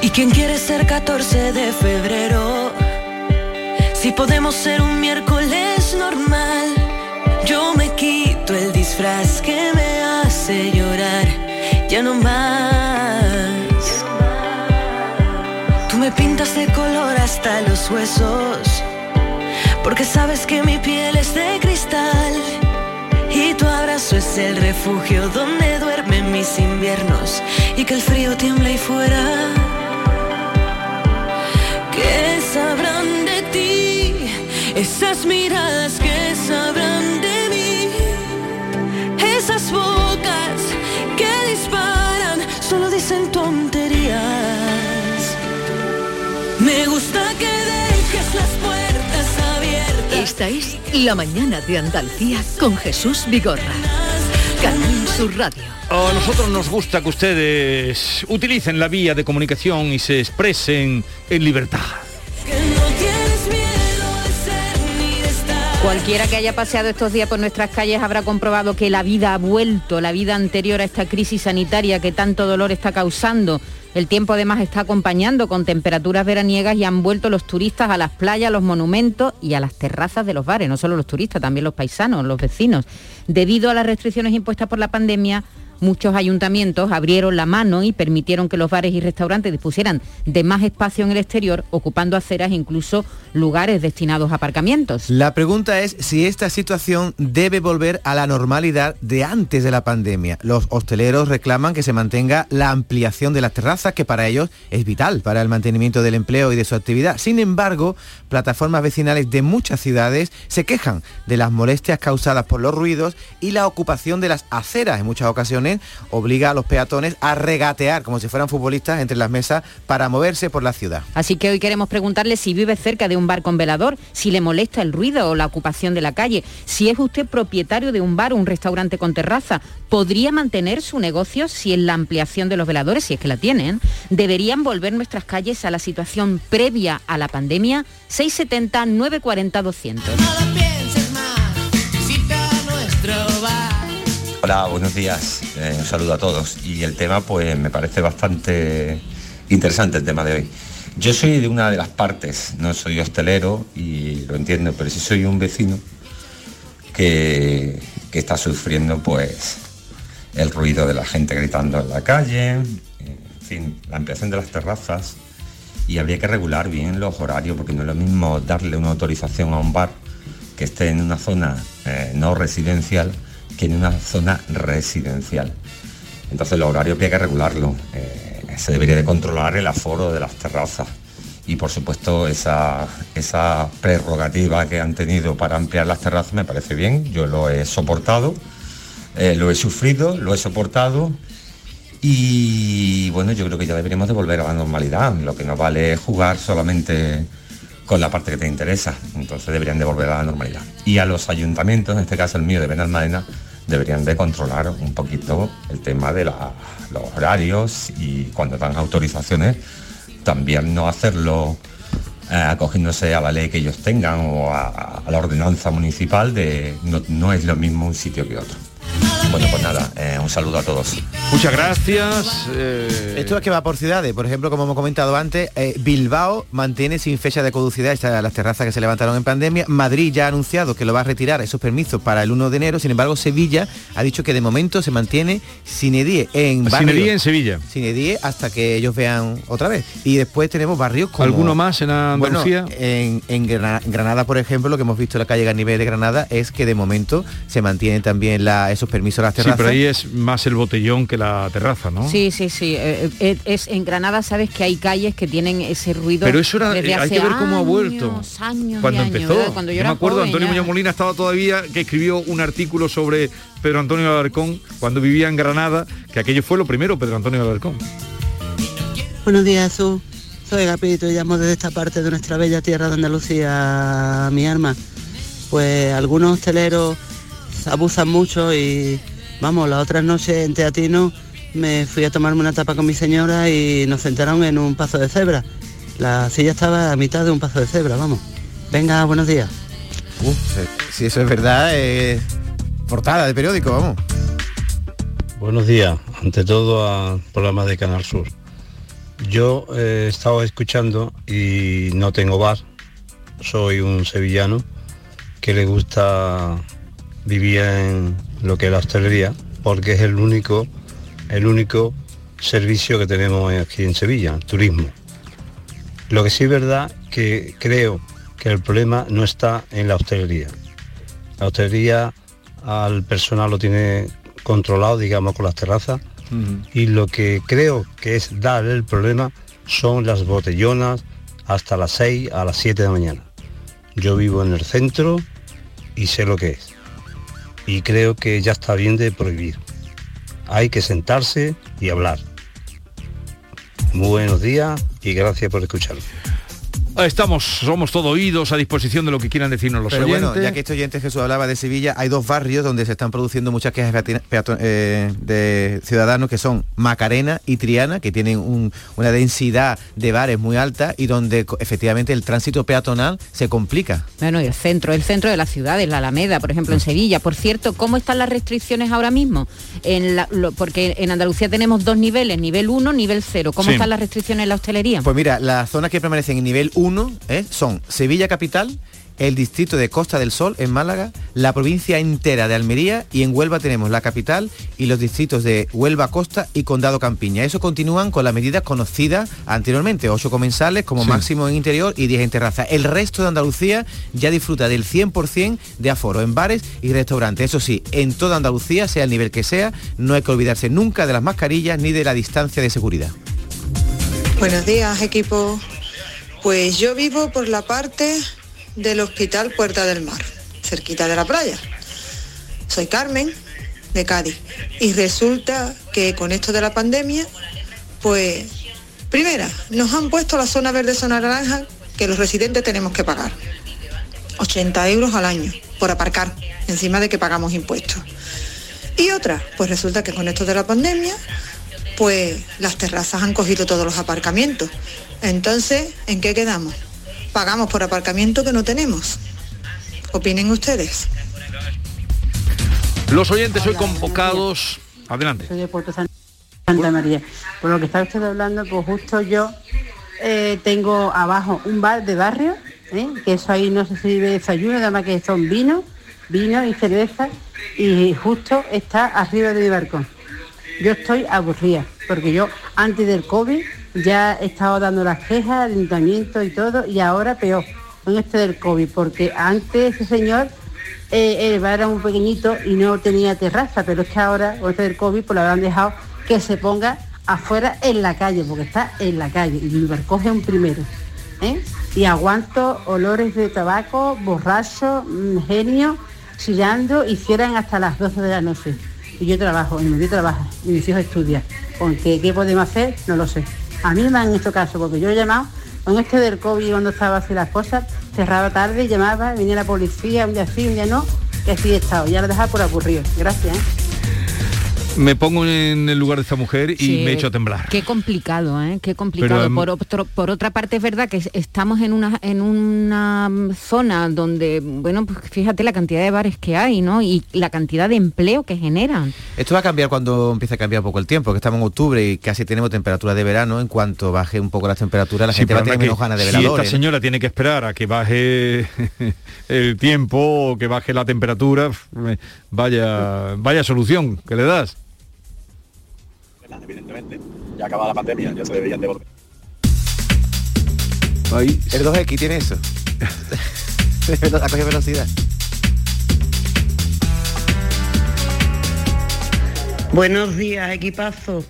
¿Y quién quiere ser 14 de febrero? Si podemos ser un miércoles normal, yo me quito el disfraz que me hace llorar, ya no más. Tú me pintas de color hasta los huesos, porque sabes que mi piel es de es el refugio donde duermen mis inviernos y que el frío tiembla ahí fuera. ¿Qué sabrán de ti? Esas miradas que sabrán de mí. Esas bocas que disparan solo dicen tonterías. Me gusta que dejes las puertas abiertas. Esta es La Mañana de Andalucía con Jesús Vigorra. Radio. A nosotros nos gusta que ustedes utilicen la vía de comunicación y se expresen en libertad. Cualquiera que haya paseado estos días por nuestras calles habrá comprobado que la vida ha vuelto, la vida anterior a esta crisis sanitaria que tanto dolor está causando. El tiempo además está acompañando con temperaturas veraniegas y han vuelto los turistas a las playas, los monumentos y a las terrazas de los bares, no solo los turistas, también los paisanos, los vecinos. Debido a las restricciones impuestas por la pandemia, Muchos ayuntamientos abrieron la mano y permitieron que los bares y restaurantes dispusieran de más espacio en el exterior, ocupando aceras e incluso lugares destinados a aparcamientos. La pregunta es si esta situación debe volver a la normalidad de antes de la pandemia. Los hosteleros reclaman que se mantenga la ampliación de las terrazas, que para ellos es vital para el mantenimiento del empleo y de su actividad. Sin embargo, plataformas vecinales de muchas ciudades se quejan de las molestias causadas por los ruidos y la ocupación de las aceras en muchas ocasiones obliga a los peatones a regatear como si fueran futbolistas entre las mesas para moverse por la ciudad. Así que hoy queremos preguntarle si vive cerca de un bar con velador, si le molesta el ruido o la ocupación de la calle, si es usted propietario de un bar o un restaurante con terraza, ¿podría mantener su negocio si en la ampliación de los veladores, si es que la tienen, deberían volver nuestras calles a la situación previa a la pandemia? 670 940 200. Hola, buenos días. Eh, un saludo a todos. Y el tema, pues, me parece bastante interesante el tema de hoy. Yo soy de una de las partes, no soy hostelero y lo entiendo, pero sí soy un vecino que, está sufriendo, pues, el ruido de la gente gritando en la calle, en fin, la ampliación de las terrazas y habría que regular bien los horarios porque no es lo mismo darle una autorización a un bar que esté en una zona eh, no residencial que en una zona residencial. Entonces los horarios hay que regularlo. Eh, se debería de controlar el aforo de las terrazas y por supuesto esa, esa prerrogativa que han tenido para ampliar las terrazas me parece bien, yo lo he soportado, eh, lo he sufrido, lo he soportado y bueno, yo creo que ya deberíamos de volver a la normalidad, lo que no vale es jugar solamente con la parte que te interesa. Entonces deberían de volver a la normalidad. Y a los ayuntamientos, en este caso el mío de Benalmádena, deberían de controlar un poquito el tema de los horarios y cuando dan autorizaciones, también no hacerlo eh, acogiéndose a la ley que ellos tengan o a, la ordenanza municipal de no es lo mismo un sitio que otro. Bueno, pues nada, eh, un saludo a todos. Muchas gracias. Eh. Esto es que va por ciudades. Por ejemplo, como hemos comentado antes, eh, Bilbao mantiene sin fecha de caducidad estas las terrazas que se levantaron en pandemia. Madrid ya ha anunciado que lo va a retirar esos permisos para el 1 de enero. Sin embargo, Sevilla ha dicho que de momento se mantiene sin edie en Sin edie en Sevilla. Sin edie hasta que ellos vean otra vez. Y después tenemos barrios como... ¿Alguno más en Andalucía? en, Granada, por ejemplo, lo que hemos visto en la calle Ganivet de Granada es que de momento se mantienen también esos permisos a las terrazas. Sí, pero ahí es más el botellón que la terraza, ¿no? Sí, sí, sí. Eh, eh, es, en Granada sabes que hay calles que tienen ese ruido. Pero eso era, eh, hay que ver cómo ha vuelto. cuando empezó. Cuando yo, me acuerdo, Antonio Muñoz Molina estaba todavía que escribió un artículo sobre Pedro Antonio Alarcón cuando vivía en Granada, que aquello fue lo primero, Pedro Antonio Alarcón. Buenos días, Jesús. Soy Gapito y llamo desde esta parte de nuestra bella tierra de Andalucía, mi arma. Pues algunos hosteleros abusan mucho y vamos, la otra noche en Teatino me fui a tomarme una tapa con mi señora y nos sentaron en un paso de cebra. La silla estaba a mitad de un paso de cebra, vamos. Venga, buenos días. si eso es verdad, eh, portada de periódico, vamos. Buenos días, ante todo al programa de Canal Sur. Yo he estado escuchando y no tengo bar, soy un sevillano que le gusta vivir en lo que es la hostelería, porque es el único, el único servicio que tenemos aquí en Sevilla, turismo. Lo que sí es verdad que creo que el problema no está en la hostelería. La hostelería al personal lo tiene controlado, digamos, con las terrazas. Y lo que creo que es dar el problema son las botellonas hasta las 6 a las 7 de la mañana. Yo vivo en el centro y sé lo que es. Y creo que ya está bien de prohibir. Hay que sentarse y hablar. buenos días y gracias por escucharme. Estamos, somos todo oídos a disposición de lo que quieran decirnos los oyentes. Bueno, ya que este oyente Jesús hablaba de Sevilla, hay dos barrios donde se están produciendo muchas quejas eh, de ciudadanos que son Macarena y Triana, que tienen una densidad de bares muy alta y donde efectivamente el tránsito peatonal se complica. Bueno, y el centro, el centro de la ciudad, en la Alameda, por ejemplo, en mm. Sevilla. Por cierto, ¿cómo están las restricciones ahora mismo? En porque en Andalucía tenemos dos niveles, nivel 1, nivel 0. ¿Cómo están las restricciones en la hostelería? Pues mira, las zonas que permanecen en nivel 1 uno ¿eh? son Sevilla Capital, el distrito de Costa del Sol en Málaga, la provincia entera de Almería y en Huelva tenemos la capital y los distritos de Huelva Costa y Condado Campiña. Eso continúan con las medidas conocidas anteriormente, ocho comensales como máximo en interior y 10 en terraza. El resto de Andalucía ya disfruta del 100% de aforo en bares y restaurantes. Eso sí, en toda Andalucía, sea el nivel que sea, no hay que olvidarse nunca de las mascarillas ni de la distancia de seguridad. Buenos días, equipo. Pues yo vivo por la parte del Hospital Puerta del Mar, cerquita de la playa. Soy Carmen, de Cádiz. Y resulta que con esto de la pandemia, pues, primera, nos han puesto la zona verde, zona naranja, que los residentes tenemos que pagar. 80 euros al año por aparcar, encima de que pagamos impuestos. Y otra, pues resulta que con esto de la pandemia, pues las terrazas han cogido todos los aparcamientos entonces, ¿en qué quedamos? Pagamos por aparcamiento que no tenemos. Opinen ustedes. Los oyentes hoy convocados. Adelante. Soy de Puerto Santa María. Por lo que está usted hablando, pues justo yo eh, tengo abajo un bar de barrio, ¿eh? que eso ahí no se sirve desayuno, además que son vino, vino y cerveza, y justo está arriba de mi balcón. Yo estoy aburrida, porque yo antes del COVID ya he estado dando las quejas, ayuntamiento y todo, y ahora peor, con este del COVID, porque antes ese señor eh, bar era muy pequeñito y no tenía terraza, pero es que ahora, con este del COVID, pues lo habrán dejado que se ponga afuera en la calle, porque está en la calle, y me recoge un primero. ¿eh? Y aguanto olores de tabaco, borracho, mm, genio, chillando y cierran hasta las 12 de la noche. Y yo trabajo, y mi marido trabaja, y mis hijos estudian. Porque qué podemos hacer, no lo sé. A mí me han hecho caso porque yo he llamado con este del COVID cuando estaba así las cosas, cerraba tarde, llamaba, venía la policía, un día sí, un día no, y así he estado. Ya lo dejaba por aburrido. Gracias. ¿eh? Me pongo en el lugar de esta mujer y me echo a temblar. Qué complicado, ¿eh? Qué complicado. por, por otra parte es verdad que estamos en una, en una zona donde, bueno, pues fíjate la cantidad de bares que hay, ¿no? Y la cantidad de empleo que generan. Esto va a cambiar cuando empiece a cambiar un poco el tiempo, que estamos en octubre y casi tenemos temperatura de verano. En cuanto baje un poco la temperatura, la gente va a tener menos ganas de veladores. Si esta señora tiene que esperar a que baje el tiempo o que baje la temperatura, vaya, vaya solución que le das evidentemente. Ya acaba la pandemia, ya se deberían devolver. Ahí. El 2X tiene eso. ha cogido velocidad. Buenos días, equipazo.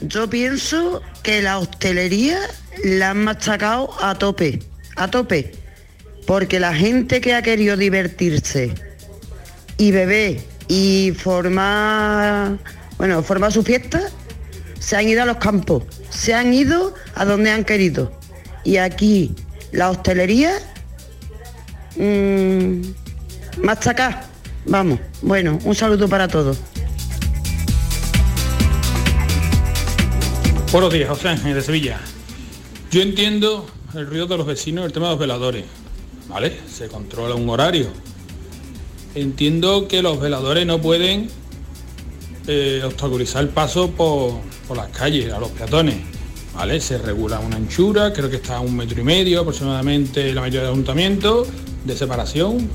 Yo pienso que la hostelería la han machacado a tope, a tope. Porque la gente que ha querido divertirse y beber y formar bueno, formar su fiesta, se han ido a los campos, se han ido a donde han querido. Y aquí la hostelería, mmm, acá. Vamos, bueno, un saludo para todos. Buenos días, José de Sevilla. Yo entiendo el ruido de los vecinos, el tema de los veladores, ¿vale? Se controla un horario. entiendo que los veladores no pueden eh, obstaculizar el paso por, por las calles, a los peatones. ¿Vale? Se regula una anchura, creo que está a un metro y medio aproximadamente la mayoría de ayuntamientos de separación,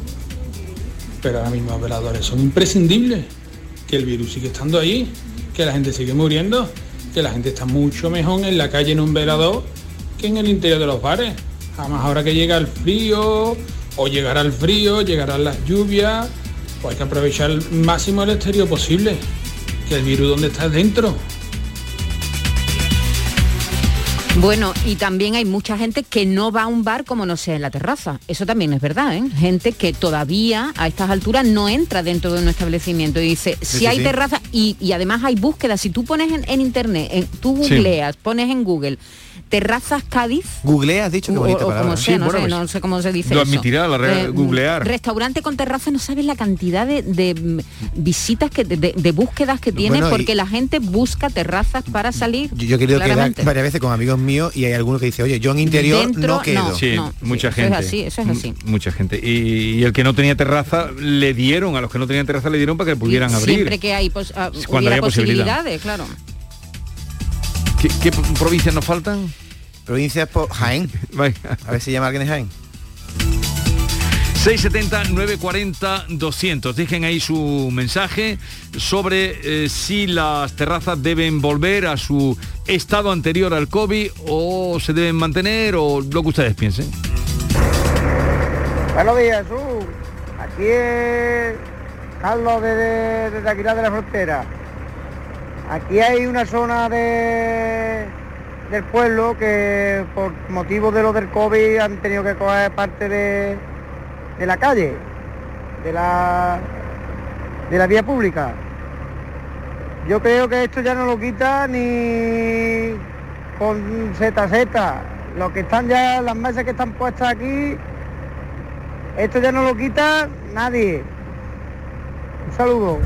pero ahora mismo los veladores son imprescindibles, que el virus sigue estando ahí, que la gente sigue muriendo, que la gente está mucho mejor en la calle en un velador que en el interior de los bares. Además ahora que llega el frío, o llegará el frío, llegarán las lluvias, pues hay que aprovechar el máximo el exterior posible, el virus donde está dentro. Bueno, y también hay mucha gente que no va a un bar como no sea en la terraza. Eso también es verdad, ¿eh? Gente que todavía a estas alturas no entra dentro de un establecimiento y dice, si hay terraza, y, además hay búsquedas, si tú pones en, internet, en, tú googleas, pones en Google Terrazas Cádiz. Google, has dicho que bonita palabra. no, sé, pues no sé cómo se dice Lo admitirá, la eh, googlear. Restaurante con terraza, no sabes la cantidad de, visitas, que de, búsquedas que tiene, porque la gente busca terrazas para salir. Yo, he querido quedar varias veces con amigos míos y hay algunos que dicen, oye, yo en interior no quedo. sí, mucha gente. Eso es así, eso es así. Mucha gente. Y, el que no tenía terraza, le dieron, a los que no tenían terraza le dieron para que pudieran abrir. Siempre que hay ah, Cuando posibilidades, claro. ¿Qué provincias nos faltan? Provincias por Jaén. A ver si llama alguien de Jaén. 670 940 200. Dejen ahí su mensaje sobre eh, si las terrazas deben volver a su estado anterior al COVID o se deben mantener o lo que ustedes piensen. Buenos días, Jesús. Aquí es Carlos desde, desde de la Frontera. Aquí hay una zona de del pueblo que por motivo de lo del COVID han tenido que coger parte de, de la calle, de la, de la vía pública. Yo creo que esto ya no lo quita ni con ZZ. Los que están ya, las mesas que están puestas aquí, esto ya no lo quita nadie. Un saludo.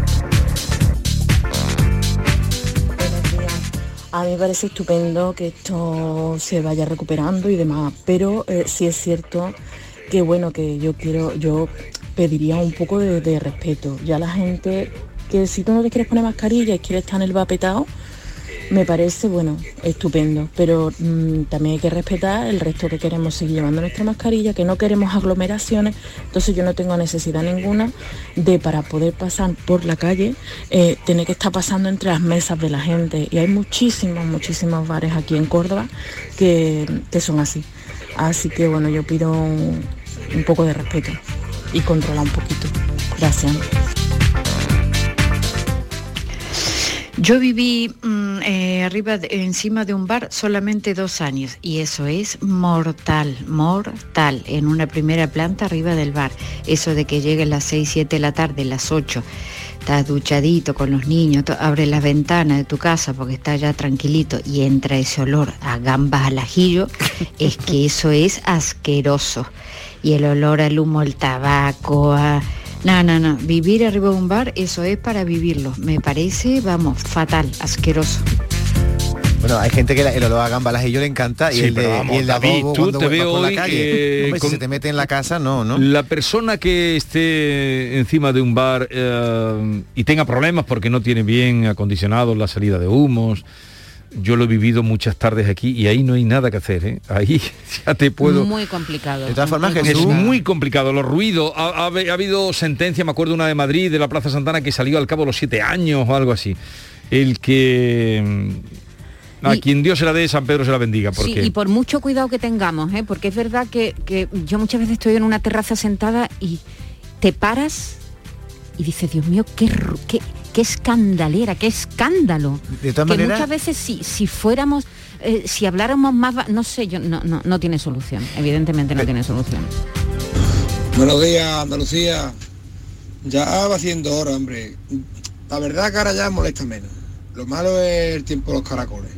A mí me parece estupendo que esto se vaya recuperando y demás, pero eh, sí es cierto que bueno, que yo quiero, yo pediría un poco de, respeto. Ya la gente que si tú no te quieres poner mascarilla y quieres estar en el vapetado, me parece, bueno, estupendo, pero mm, también hay que respetar el resto que queremos seguir llevando nuestra mascarilla, que no queremos aglomeraciones, entonces yo no tengo necesidad ninguna de para poder pasar por la calle, eh, tener que estar pasando entre las mesas de la gente. Y hay muchísimos, muchísimos bares aquí en Córdoba que, son así. Así que bueno, yo pido un, poco de respeto y controlar un poquito. Gracias. Yo viví mm, eh, arriba, encima de un bar solamente dos años y eso es mortal, mortal, en una primera planta arriba del bar. Eso de que llegue a las 6, 7 de la tarde, las 8, estás duchadito con los niños, abre las ventanas de tu casa porque está ya tranquilito y entra ese olor a gambas al ajillo, es que eso es asqueroso. Y el olor al humo, el tabaco, a no, no, no. Vivir arriba de un bar, eso es para vivirlo. Me parece, vamos, fatal, asqueroso. Bueno, hay gente que el olor a gamba y yo le encanta y el de, y el David, tú te veo hoy la calle. si se te mete en la casa, no, ¿no? La persona que esté encima de un bar eh, y tenga problemas porque no tiene bien acondicionado la salida de humos, yo lo he vivido muchas tardes aquí y ahí no hay nada que hacer, ¿eh? Ahí ya te puedo... Muy complicado. De todas formas, Es muy complicado, los ruidos. Ha, habido sentencia, me acuerdo una de Madrid, de la Plaza Santana, que salió al cabo de los siete años o algo así. El que... A quien Dios se la dé, San Pedro se la bendiga. Porque... Sí, y por mucho cuidado que tengamos, ¿eh? porque es verdad que, que yo muchas veces estoy en una terraza sentada y te paras y dices, Dios mío, qué, qué, qué escandalera, qué escándalo. De todas que muchas veces si, si fuéramos, eh, si habláramos más, no sé, yo no, no, no tiene solución, evidentemente no tiene solución. Buenos días, Andalucía. Ya va haciendo hora, hombre. La verdad que ahora ya molesta menos. Lo malo es el tiempo de los caracoles.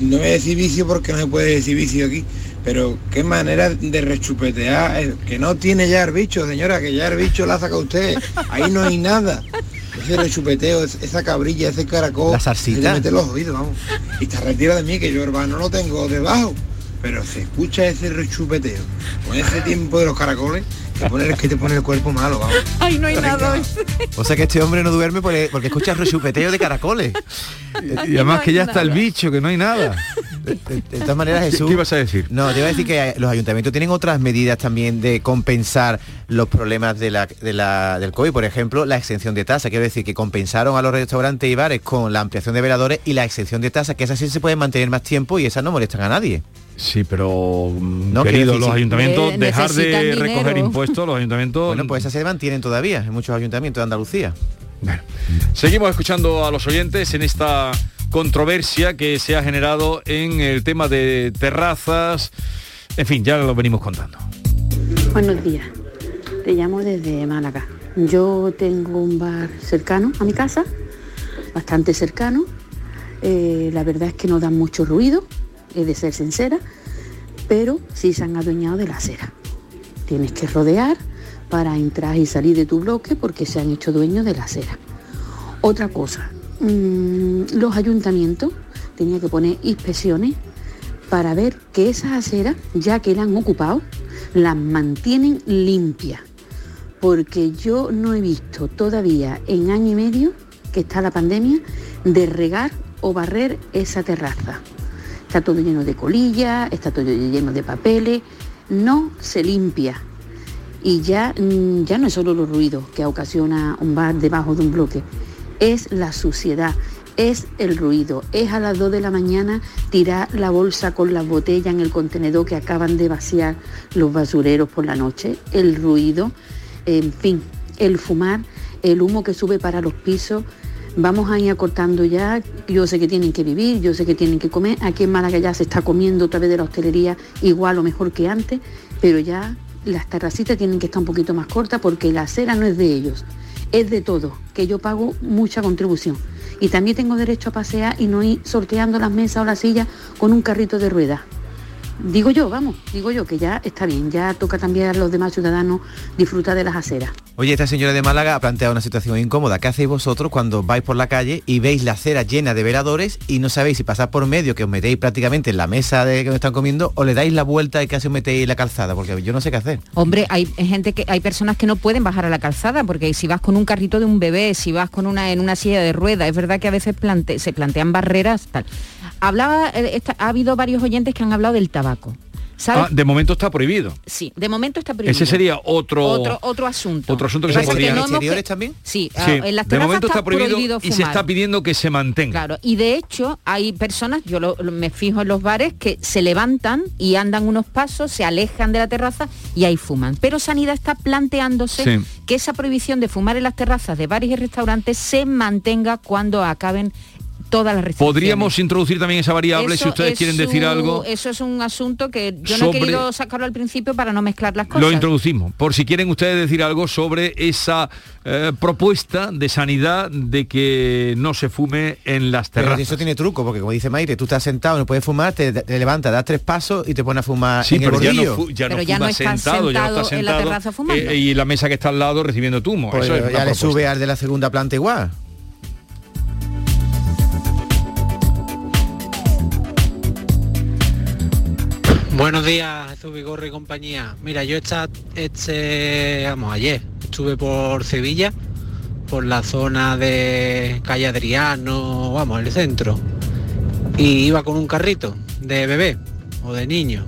No voy a decir vicio porque no se puede decir vicio aquí, pero qué manera de rechupetear, eh, que no tiene ya el bicho, señora, que ya el bicho la saca usted, ahí no hay nada. Ese rechupeteo, esa cabrilla, ese caracol, la zarcita. mete los oídos, vamos. Y está retira de mí, que yo hermano no lo tengo debajo, pero se escucha ese rechupeteo, con ese tiempo de los caracoles, es que te pone el cuerpo malo, vamos. Ay, no hay nada. O sea que este hombre no duerme porque, porque escucha rechupeteo de caracoles. y, además que ya está el bicho, que no hay nada. De, todas maneras, Jesús... ¿Qué ibas a decir? No, te iba a decir que los ayuntamientos tienen otras medidas también de compensar los problemas de la, del COVID. Por ejemplo, la exención de tasa. Quiero decir que compensaron a los restaurantes y bares con la ampliación de veladores y la exención de tasa, que esas sí se pueden mantener más tiempo y esas no molestan a nadie. Sí, pero mm, no, querido, los ayuntamientos, dejar de recoger impuestos, los ayuntamientos... Bueno, pues esas se mantienen todavía en muchos ayuntamientos de Andalucía. Bueno, seguimos escuchando a los oyentes en esta controversia que se ha generado en el tema de terrazas. En fin, ya lo venimos contando. Buenos días. Te llamo desde Málaga. Yo tengo un bar cercano a mi casa, bastante cercano. Eh, la verdad es que no dan mucho ruido, he de ser sincera, pero sí se han adueñado de la acera. Tienes que rodear para entrar y salir de tu bloque porque se han hecho dueños de la acera. Otra cosa, mm, los ayuntamientos tenían que poner inspecciones para ver que esas aceras, ya que la han ocupado, las mantienen limpias. Porque yo no he visto todavía en año y medio que está la pandemia de regar o barrer esa terraza. Está todo lleno de colillas, está todo lleno de papeles, no se limpia. Y ya, mm, ya no es solo los ruidos que ocasiona un bar debajo de un bloque, es la suciedad, es el ruido, es a las 2 de la mañana tirar la bolsa con las botellas en el contenedor que acaban de vaciar los basureros por la noche, el ruido, en fin, el fumar, el humo que sube para los pisos, vamos a ir acortando ya, yo sé que tienen que vivir, yo sé que tienen que comer, aquí en Málaga ya se está comiendo otra vez de la hostelería igual o mejor que antes, pero ya las terracitas tienen que estar un poquito más cortas porque la acera no es de ellos, es de todo, que yo pago mucha contribución. Y también tengo derecho a pasear y no ir sorteando las mesas o las sillas con un carrito de ruedas. Digo yo, vamos, digo yo que ya está bien, ya toca también a los demás ciudadanos disfrutar de las aceras. Oye, esta señora de Málaga ha planteado una situación incómoda. ¿Qué hacéis vosotros cuando vais por la calle y veis la acera llena de veladores y no sabéis si pasar por medio, que os metéis prácticamente en la mesa de que me están comiendo, o le dais la vuelta y casi os metéis en la calzada? Porque yo no sé qué hacer. Hombre, hay gente que hay personas que no pueden bajar a la calzada, porque si vas con un carrito de un bebé, si vas con una en una silla de ruedas, es verdad que a veces se plantean barreras tal. Hablaba, eh, ha habido varios oyentes que han hablado del tabaco. Ah, de momento está prohibido. Sí, de momento está prohibido. Ese sería otro otro, asunto. Otro asunto que se podría. ¿En exteriores también? Sí, ah, en las de momento está, prohibido, y se está pidiendo que se mantenga. Claro, y de hecho hay personas, yo me fijo en los bares que se levantan y andan unos pasos, se alejan de la terraza y ahí fuman. Pero Sanidad está planteándose que esa prohibición de fumar en las terrazas de bares y restaurantes se mantenga cuando acaben todas las restricciones. Podríamos introducir también esa variable si ustedes quieren decir algo. Eso es un asunto que yo no he querido sacarlo al principio para no mezclar las cosas. Lo introducimos, por si quieren ustedes decir algo sobre esa eh, propuesta de sanidad de que no se fume en las terrazas. Pero eso tiene truco, porque como dice Maire, tú estás sentado, no puedes fumar, te, levantas, das tres pasos y te pones a fumar en el ya no, ya no, ya no sentado, ya no estás sentado en la terraza fumando. Eh, y la mesa que está al lado recibiendo tumo. Pues ya le sube al de la segunda planta igual. Buenos días, Jesús Vigorre y compañía. Mira, yo esta, este, vamos, ayer estuve por Sevilla, por la zona de calle Adriano, vamos, el centro, y iba con un carrito de bebé o de niño.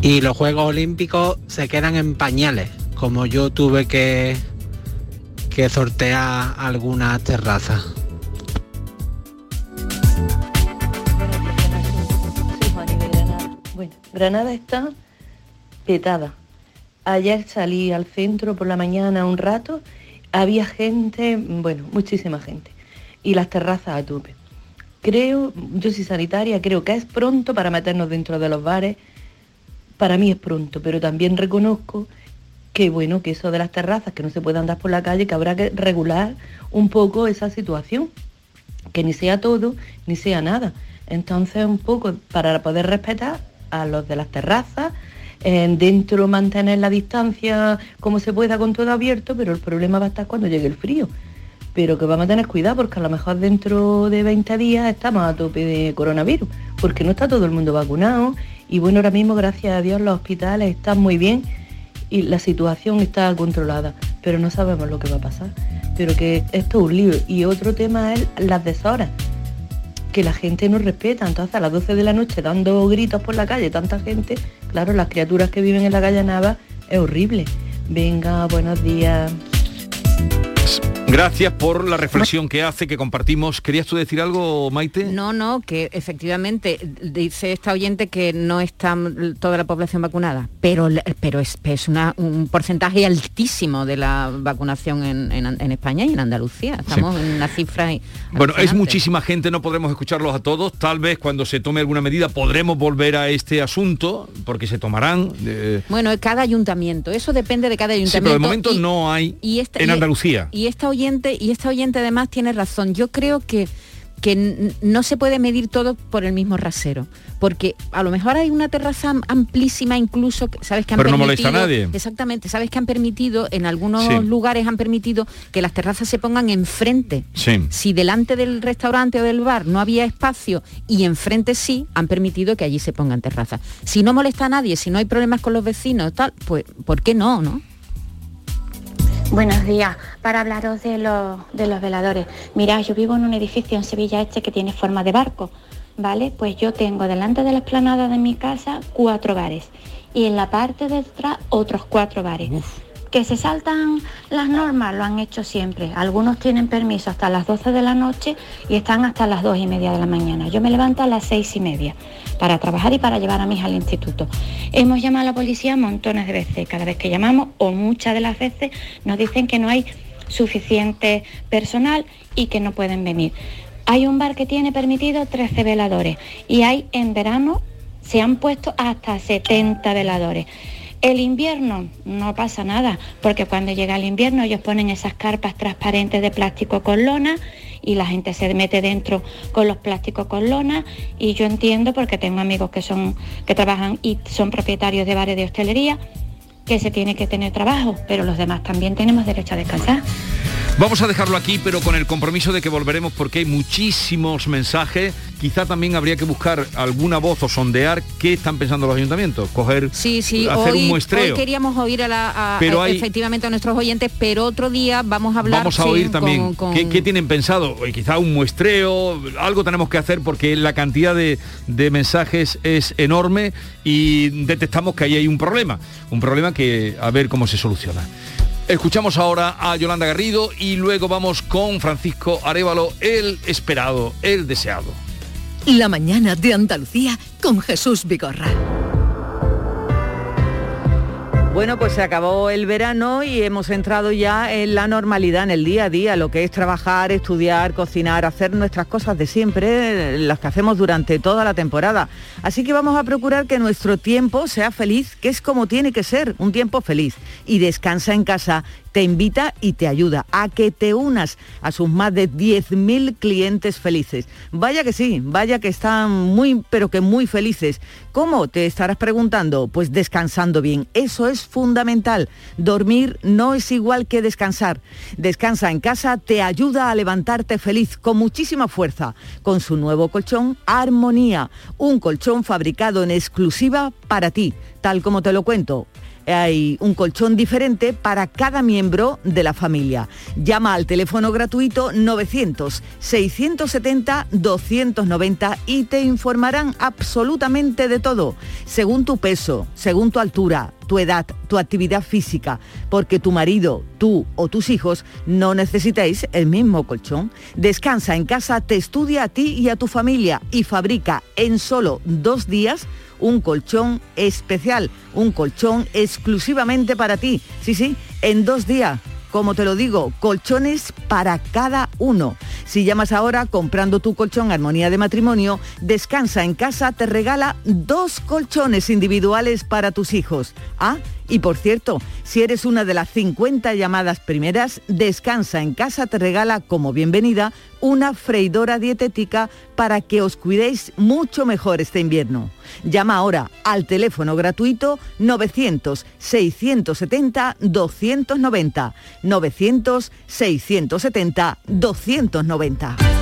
Y los Juegos Olímpicos se quedan en pañales, como yo tuve que, que sortear algunas terrazas. Granada está petada. Ayer salí al centro por la mañana un rato, había gente, bueno, muchísima gente, y las terrazas a tope. Creo, yo soy sanitaria, creo que es pronto para meternos dentro de los bares. Para mí es pronto, pero también reconozco que bueno, que eso de las terrazas, que no se puede andar por la calle, que habrá que regular un poco esa situación, que ni sea todo, ni sea nada. Entonces, un poco para poder respetar a los de las terrazas, dentro mantener la distancia como se pueda con todo abierto, pero el problema va a estar cuando llegue el frío. Pero que vamos a tener cuidado porque a lo mejor dentro de 20 días estamos a tope de coronavirus, porque no está todo el mundo vacunado y bueno, ahora mismo gracias a Dios los hospitales están muy bien y la situación está controlada, pero no sabemos lo que va a pasar. Pero que esto es un lío. Y otro tema es las deshoras, que la gente no respeta. Entonces a las 12 de la noche dando gritos por la calle, tanta gente, claro, las criaturas que viven en la calle Nava es horrible. Venga, buenos días. Gracias por la reflexión que hace, que compartimos. ¿Querías tú decir algo, Maite? No, no, que efectivamente dice esta oyente que no está toda la población vacunada, pero, pero es, un porcentaje altísimo de la vacunación en, España y en Andalucía. Estamos en una cifra... Bueno, es muchísima gente, no podremos escucharlos a todos. Tal vez cuando se tome alguna medida podremos volver a este asunto, porque se tomarán... Eh, bueno, cada ayuntamiento, eso depende de cada ayuntamiento. Sí, pero de momento no hay en Andalucía. Y esta y esta oyente además tiene razón. Yo creo que que no se puede medir todo por el mismo rasero, porque a lo mejor hay una terraza amplísima incluso, sabes que han Pero no molesta a nadie. Exactamente, sabes que han permitido, en algunos lugares han permitido que las terrazas se pongan enfrente. Si delante del restaurante o del bar no había espacio y enfrente sí, han permitido que allí se pongan terrazas. Si no molesta a nadie, si no hay problemas con los vecinos, tal, pues ¿por qué no, no? Buenos días. Para hablaros de los, veladores. Mirad, yo vivo en un edificio en Sevilla Este que tiene forma de barco, ¿vale? Pues yo tengo delante de la explanada de mi casa cuatro bares y en la parte de detrás otros cuatro bares que se saltan las normas, lo han hecho siempre. Algunos tienen permiso hasta las 12 de la noche y están hasta las 2 y media de la mañana. Yo me levanto a las 6 y media para trabajar y para llevar a mis al instituto. Hemos llamado a la policía montones de veces. Cada vez que llamamos, o muchas de las veces, nos dicen que no hay suficiente personal y que no pueden venir. Hay un bar que tiene permitido 13 veladores y hay en verano se han puesto hasta 70 veladores. El invierno no pasa nada, porque cuando llega el invierno ellos ponen esas carpas transparentes de plástico con lona y la gente se mete dentro con los plásticos con lona y yo entiendo porque tengo amigos que son que trabajan y son propietarios de bares de hostelería que se tiene que tener trabajo, pero los demás también tenemos derecho a descansar. Vamos a dejarlo aquí, pero con el compromiso de que volveremos porque hay muchísimos mensajes. Quizá también habría que buscar alguna voz o sondear qué están pensando los ayuntamientos, coger, sí, sí, hacer un muestreo. Hoy queríamos oír a, la, efectivamente a nuestros oyentes, pero otro día vamos a hablar. Vamos a oír también ¿qué, tienen pensado. quizá un muestreo, algo tenemos que hacer porque la cantidad de, de mensajes es enorme y detectamos que ahí hay un problema, un problema que a ver cómo se soluciona. Escuchamos ahora a Yolanda Garrido y luego vamos con Francisco Arevalo, el esperado, el deseado. La mañana de Andalucía con Jesús Vigorra. Bueno, pues se acabó el verano y hemos entrado ya en la normalidad, en el día a día, lo que es trabajar, estudiar, cocinar, hacer nuestras cosas de siempre, las que hacemos durante toda la temporada. Así que vamos a procurar que nuestro tiempo sea feliz, que es como tiene que ser, un tiempo feliz. Y descansa en casa te invita y te ayuda a que te unas a sus más de 10.000 clientes felices. Vaya que sí, vaya que están muy, pero que muy felices. ¿Cómo? Te estarás preguntando. Pues descansando bien. Eso es fundamental. Dormir no es igual que descansar. Descansa en casa te ayuda a levantarte feliz con muchísima fuerza con su nuevo colchón Armonía, un colchón fabricado en exclusiva para ti, tal como te lo cuento hay un colchón diferente para cada miembro de la familia. Llama al teléfono gratuito 900-670-290 y te informarán absolutamente de todo, según tu peso, según tu altura, tu edad, tu actividad física, porque tu marido, tú o tus hijos no necesitáis el mismo colchón. Descansa en casa, te estudia a ti y a tu familia y fabrica en solo dos días un colchón especial, un colchón exclusivamente para ti. Sí, sí, en dos días como te lo digo, colchones para cada uno. Si llamas ahora comprando tu colchón Armonía de Matrimonio, Descansa en casa te regala dos colchones individuales para tus hijos. Ah, y por cierto, si eres una de las 50 llamadas primeras, Descansa en casa te regala como bienvenida una freidora dietética para que os cuidéis mucho mejor este invierno. Llama ahora al teléfono gratuito 900-670-290. 900-670-290.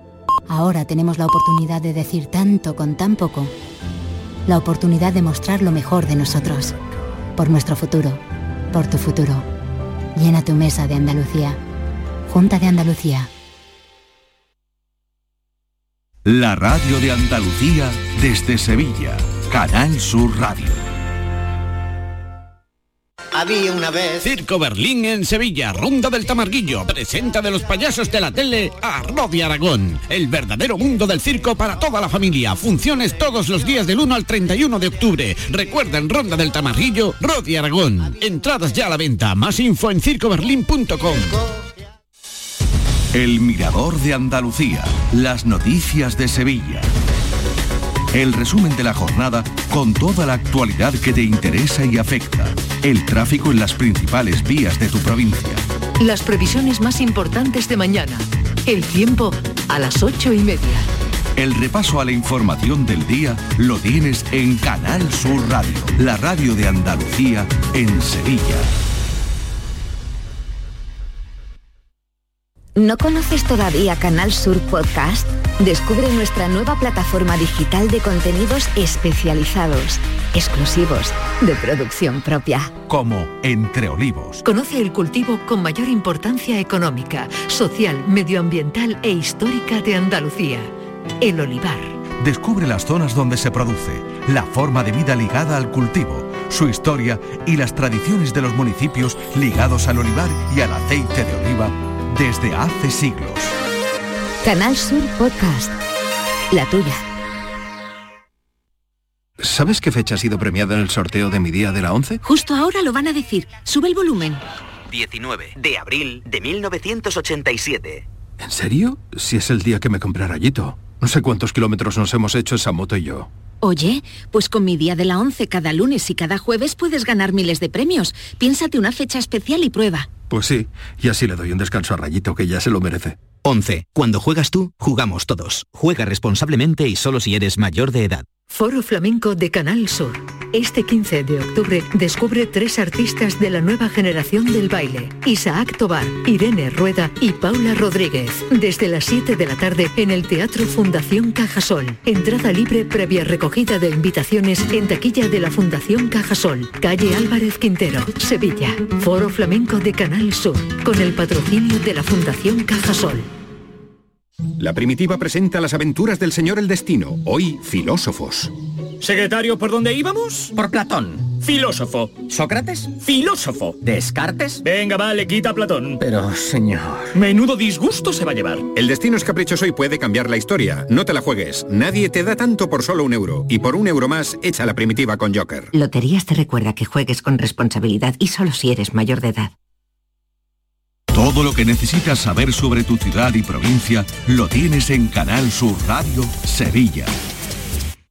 Ahora tenemos la oportunidad de decir tanto con tan poco. La oportunidad de mostrar lo mejor de nosotros. Por nuestro futuro. Por tu futuro. Llena tu mesa de Andalucía. Junta de Andalucía. La radio de Andalucía desde Sevilla. Canal Sur Radio. Había una vez. Circo Berlín en Sevilla, Ronda del Tamarguillo. Presenta de los payasos de la tele a Rodi Aragón. El verdadero mundo del circo para toda la familia. Funciones todos los días del 1 al 31 de octubre. Recuerda en Ronda del Tamarguillo, Rodi Aragón. Entradas ya a la venta. Más info en circoberlín.com. El Mirador de Andalucía. Las noticias de Sevilla. El resumen de la jornada con toda la actualidad que te interesa y afecta. El tráfico en las principales vías de tu provincia. Las previsiones más importantes de mañana. El tiempo a las ocho y media. El repaso a la información del día lo tienes en Canal Sur Radio, la radio de Andalucía en Sevilla. ¿No conoces todavía Canal Sur Podcast? Descubre nuestra nueva plataforma digital de contenidos especializados, exclusivos, de producción propia. Como Entre Olivos. Conoce el cultivo con mayor importancia económica, social, medioambiental e histórica de Andalucía. El olivar. Descubre las zonas donde se produce, la forma de vida ligada al cultivo, su historia y las tradiciones de los municipios ligados al olivar y al aceite de oliva desde hace siglos. Canal Sur Podcast. La tuya. ¿Sabes qué fecha ha sido premiada en el sorteo de mi día de la 11? Justo ahora lo van a decir. Sube el volumen. 19 de abril de 1987. ¿En serio? Si es el día que me compré rayito. No sé cuántos kilómetros nos hemos hecho esa moto y yo. Oye, pues con mi día de la 11 cada lunes y cada jueves puedes ganar miles de premios. Piénsate una fecha especial y prueba. Pues sí, y así le doy un descanso a Rayito que ya se lo merece. 11. Cuando juegas tú, jugamos todos. Juega responsablemente y solo si eres mayor de edad. Foro Flamenco de Canal Sur. Este 15 de octubre descubre tres artistas de la nueva generación del baile. Isaac Tobar, Irene Rueda y Paula Rodríguez. Desde las 7 de la tarde en el Teatro Fundación Cajasol. Entrada libre previa recogida de invitaciones en taquilla de la Fundación Cajasol. Calle Álvarez Quintero, Sevilla. Foro Flamenco de Canal Sur. Con el patrocinio de la Fundación Cajasol. La primitiva presenta las aventuras del señor el destino, hoy filósofos. Secretario, ¿por dónde íbamos? Por Platón. Filósofo. ¿Sócrates? Filósofo. ¿Descartes? Venga, vale, quita Platón. Pero, señor... Menudo disgusto se va a llevar. El destino es caprichoso y puede cambiar la historia. No te la juegues. Nadie te da tanto por solo un euro. Y por un euro más, echa la primitiva con Joker. Loterías te recuerda que juegues con responsabilidad y solo si eres mayor de edad. Todo lo que necesitas saber sobre tu ciudad y provincia lo tienes en Canal Sur Radio Sevilla.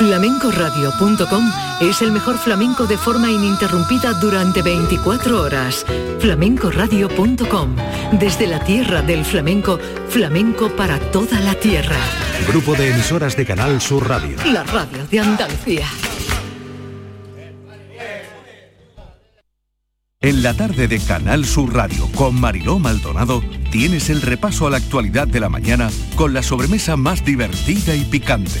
Flamencoradio.com es el mejor flamenco de forma ininterrumpida durante 24 horas. Flamencoradio.com, desde la tierra del flamenco, flamenco para toda la tierra. Grupo de emisoras de Canal Sur Radio. La radio de Andalucía. En la tarde de Canal Sur Radio con Mariló Maldonado tienes el repaso a la actualidad de la mañana con la sobremesa más divertida y picante,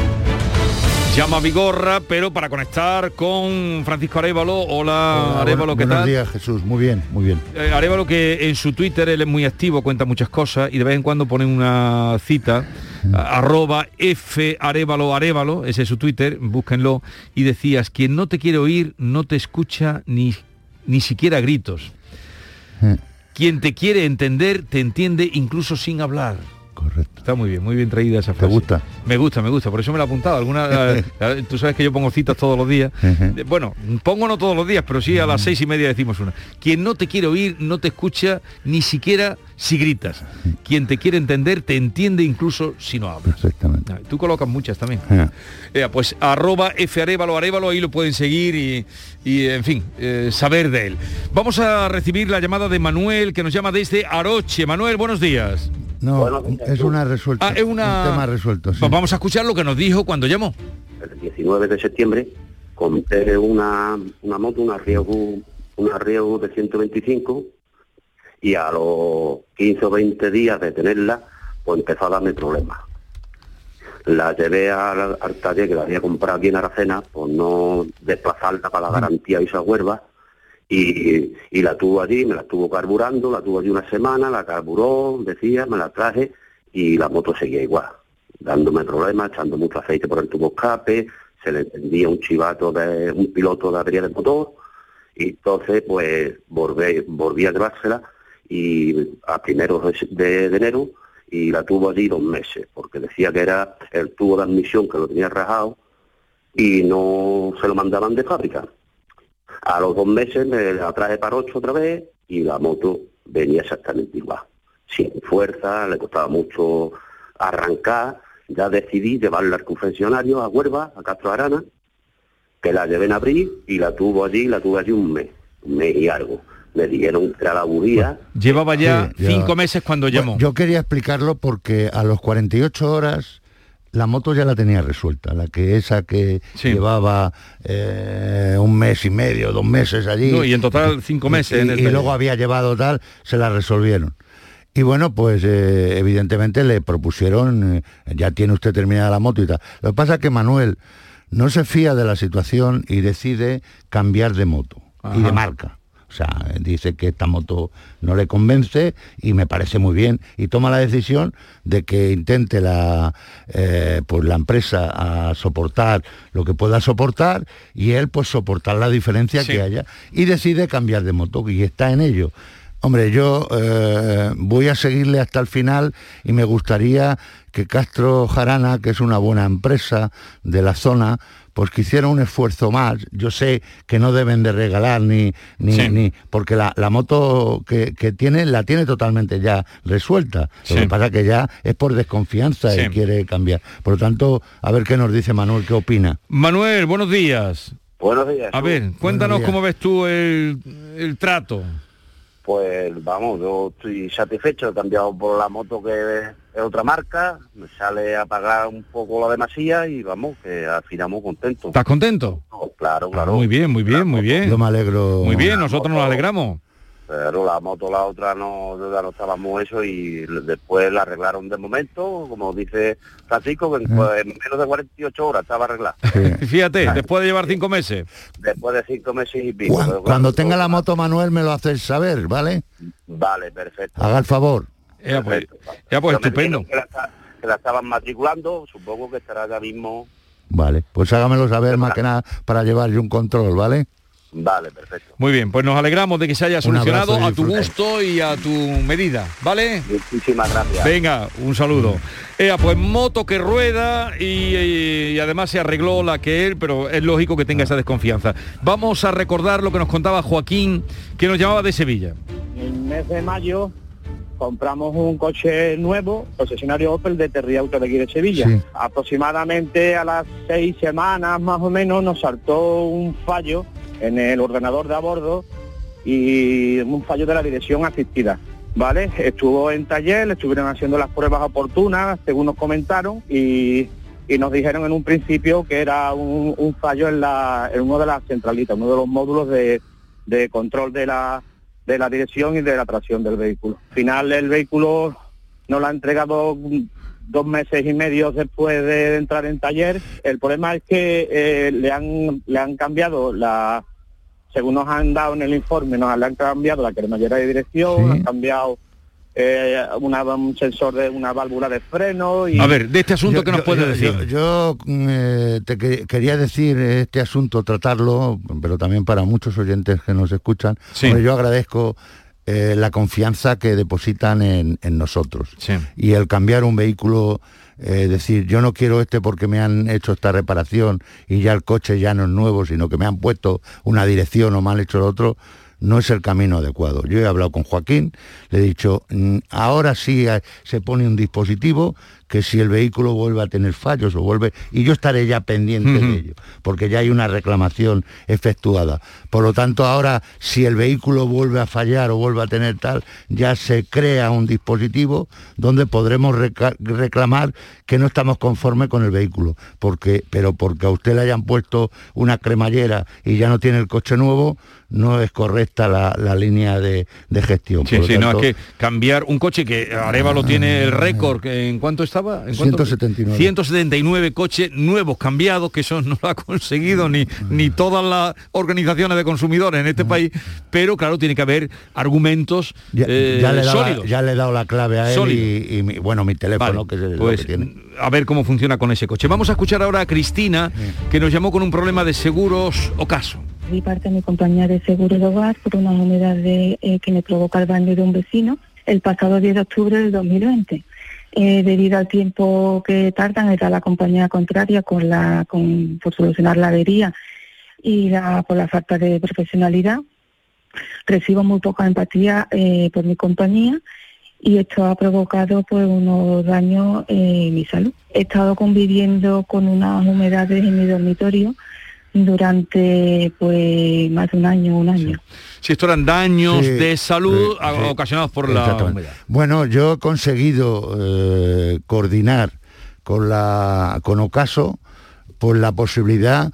Llama a Vigorra, pero para conectar con Francisco Arevalo. Hola, Arevalo, ¿qué buenos tal? días, Jesús. Muy bien, muy bien. Eh, Arevalo que en su Twitter él es muy activo, cuenta muchas cosas y de vez en cuando pone una cita, a- arroba F Arevalo Arevalo, ese es su Twitter, búsquenlo, y decías, quien no te quiere oír no te escucha ni, ni siquiera gritos. Eh. Quien te quiere entender te entiende incluso sin hablar. Correcto. Está muy bien, muy bien traída esa ¿Te frase. gusta? Me gusta, me gusta, por eso me la he apuntado. Alguna, eh, eh, tú sabes que yo pongo citas todos los días. Bueno, pongo no todos los días, pero sí a las seis y media decimos una. Quien no te quiere oír no te escucha ni siquiera si gritas. Quien te quiere entender te entiende incluso si no hablas. Perfectamente. Ah, Tú colocas muchas también. Eh. Pues arroba F Arevalo, Arevalo, ahí lo pueden seguir y, y, en fin, eh, saber de él. Vamos a recibir la llamada de Manuel, que nos llama desde Aroche. Manuel, buenos días. No, es una resuelta. Ah, es una... Un tema resuelto, sí. Pues vamos a escuchar lo que nos dijo cuando llamó. el 19 de septiembre compré una, una moto, una Riego, una Riego de 125 y a los 15 o 20 días de tenerla, pues empezó a darme problemas. La llevé al, al taller que la había comprado aquí en Aracena, por no desplazarla para la garantía y esa huerva, y, la tuvo allí, me la estuvo carburando, la tuvo allí una semana, la carburó, decía, me la traje y la moto seguía igual, dándome problemas, echando mucho aceite por el tubo escape, se le encendía un chivato de un piloto de avería del motor, y entonces pues volví, volví a llevársela y a primeros de, de- de enero y la tuvo allí dos meses, porque decía que era el tubo de admisión que lo tenía rajado y no se lo mandaban de fábrica. A los dos meses me la traje para ocho otra vez y la moto venía exactamente igual. Sin fuerza, le costaba mucho arrancar. Ya decidí llevarla al confesionario, a Huelva, a Castro Arana, que la llevé en abril y la tuvo allí, la tuve allí un mes, un mes y algo. Me dijeron que era la bujía. Llevaba ya Sí, ya. cinco meses cuando llamó. Yo quería explicarlo porque a los 48 horas la moto ya la tenía resuelta, la que esa que llevaba eh, un mes y medio, dos meses allí. No, y en total cinco meses Y, en el y luego había llevado tal, se la resolvieron. Y bueno, pues eh, evidentemente le propusieron, eh, ya tiene usted terminada la moto y tal. Lo que pasa es que Manuel no se fía de la situación y decide cambiar de moto y de marca. O sea, dice que esta moto no le convence y me parece muy bien. Y toma la decisión de que intente la, eh, pues la empresa a soportar lo que pueda soportar y él pues soportar la diferencia Sí. que haya. Y decide cambiar de moto y está en ello. Hombre, yo eh, voy a seguirle hasta el final y me gustaría que Castro Jarana, que es una buena empresa de la zona, pues que hiciera un esfuerzo más. Yo sé que no deben de regalar ni, ni, Sí. ni porque la, la moto que, que tiene la tiene totalmente ya resuelta. Sí. Lo que pasa que ya es por desconfianza Sí. y quiere cambiar. Por lo tanto, a ver qué nos dice Manuel, qué opina. Manuel, buenos días. Buenos días. A ver, cuéntanos días. cómo ves tú el, el trato. Pues vamos, yo estoy satisfecho, he cambiado por la moto que es otra marca, me sale a pagar un poco la demasía y vamos, que al final muy contento. ¿Estás contento? Claro, claro. Muy bien, muy bien, muy bien. Yo me alegro. Muy bien, nosotros nos alegramos. Pero la moto, la otra, no, ya no estábamos eso y después la arreglaron de momento, como dice Francisco, que en, pues, en menos de 48 horas estaba arreglada. Fíjate, después de llevar cinco meses. Después de cinco meses y pico. Cuando claro, tenga la moto Manuel me lo haces saber, ¿vale? Vale, perfecto. Haga el favor. Ya pues, ya pues estupendo. Que la, esta- que la estaban matriculando, supongo que estará ya mismo. Vale, pues hágamelo saber más que nada para llevar yo un control, ¿vale? Vale, perfecto. Muy bien, pues nos alegramos de que se haya solucionado a tu gusto y a tu medida, ¿vale? Muchísimas gracias. Venga, un saludo. Ea, pues moto que rueda y, y- y además se arregló la que él, pero es lógico que tenga esa desconfianza. Vamos a recordar lo que nos contaba Joaquín, que nos llamaba de Sevilla. En el mes de mayo compramos un coche nuevo, concesionario Opel de Terriauto de aquí de Sevilla. Aproximadamente a las seis semanas más o menos nos saltó un fallo en el ordenador de a bordo y un fallo de la dirección asistida. ¿Vale? Estuvo en taller, le estuvieron haciendo las pruebas oportunas, según nos comentaron, y, y nos dijeron en un principio que era un, un fallo en, la, en uno de las centralitas, uno de los módulos de, de control de la, de la dirección y de la tracción del vehículo. Al final el vehículo nos lo ha entregado dos meses y medio después de entrar en taller. El problema es que eh, le, han, le han cambiado la, según nos han dado en el informe, nos le han cambiado la cremallera de dirección, han cambiado eh, una, un sensor de una válvula de freno. Y... A ver, de este asunto que nos puede decir. Yo, eh, te quería decir este asunto, tratarlo, pero también para muchos oyentes que nos escuchan. yo agradezco eh, la confianza que depositan en, nosotros. Y el cambiar un vehículo, decir, yo no quiero este porque me han hecho esta reparación y ya el coche ya no es nuevo, sino que me han puesto una dirección o me han hecho lo otro no es el camino adecuado. Yo he hablado con Joaquín, le he dicho, mm, ahora sí se pone un dispositivo que si el vehículo vuelve a tener fallos o vuelve, y yo estaré ya pendiente de ello, porque ya hay una reclamación efectuada. Por lo tanto, ahora si el vehículo vuelve a fallar o vuelve a tener tal, ya se crea un dispositivo donde podremos reclamar que no estamos conformes con el vehículo, porque, pero porque a usted le hayan puesto una cremallera y ya no tiene el coche nuevo, no es correcta la, línea de, gestión. Sí, sí, no, es que cambiar un coche que Arevalo tiene el récord, ¿en cuánto estaba? ¿En 179. 179 coches nuevos, cambiados, que eso no lo ha conseguido ni, ni todas las organizaciones de consumidores en este país, pero claro, tiene que haber argumentos ya, eh, le sólidos. ya le he dado la clave a él y, bueno, mi teléfono, que es lo pues, que tiene. A ver cómo funciona con ese coche. Vamos a escuchar ahora a Cristina, que nos llamó con un problema de seguros o caso di parte de mi compañía de seguro de hogar por una unidad de, eh, que me provoca el baño de un vecino el pasado 10 de octubre del 2020. Eh, debido al tiempo que tardan, era la compañía contraria con la, con, por solucionar la avería y la, por la falta de profesionalidad. Recibo muy poca empatía eh, por mi compañía y esto ha provocado pues unos daños en mi salud. He estado conviviendo con unas humedades en mi dormitorio durante pues más de un año, un año. Si esto eran daños de salud ocasionados por la humedad. Bueno, yo he conseguido eh, coordinar con la con Ocaso por la posibilidad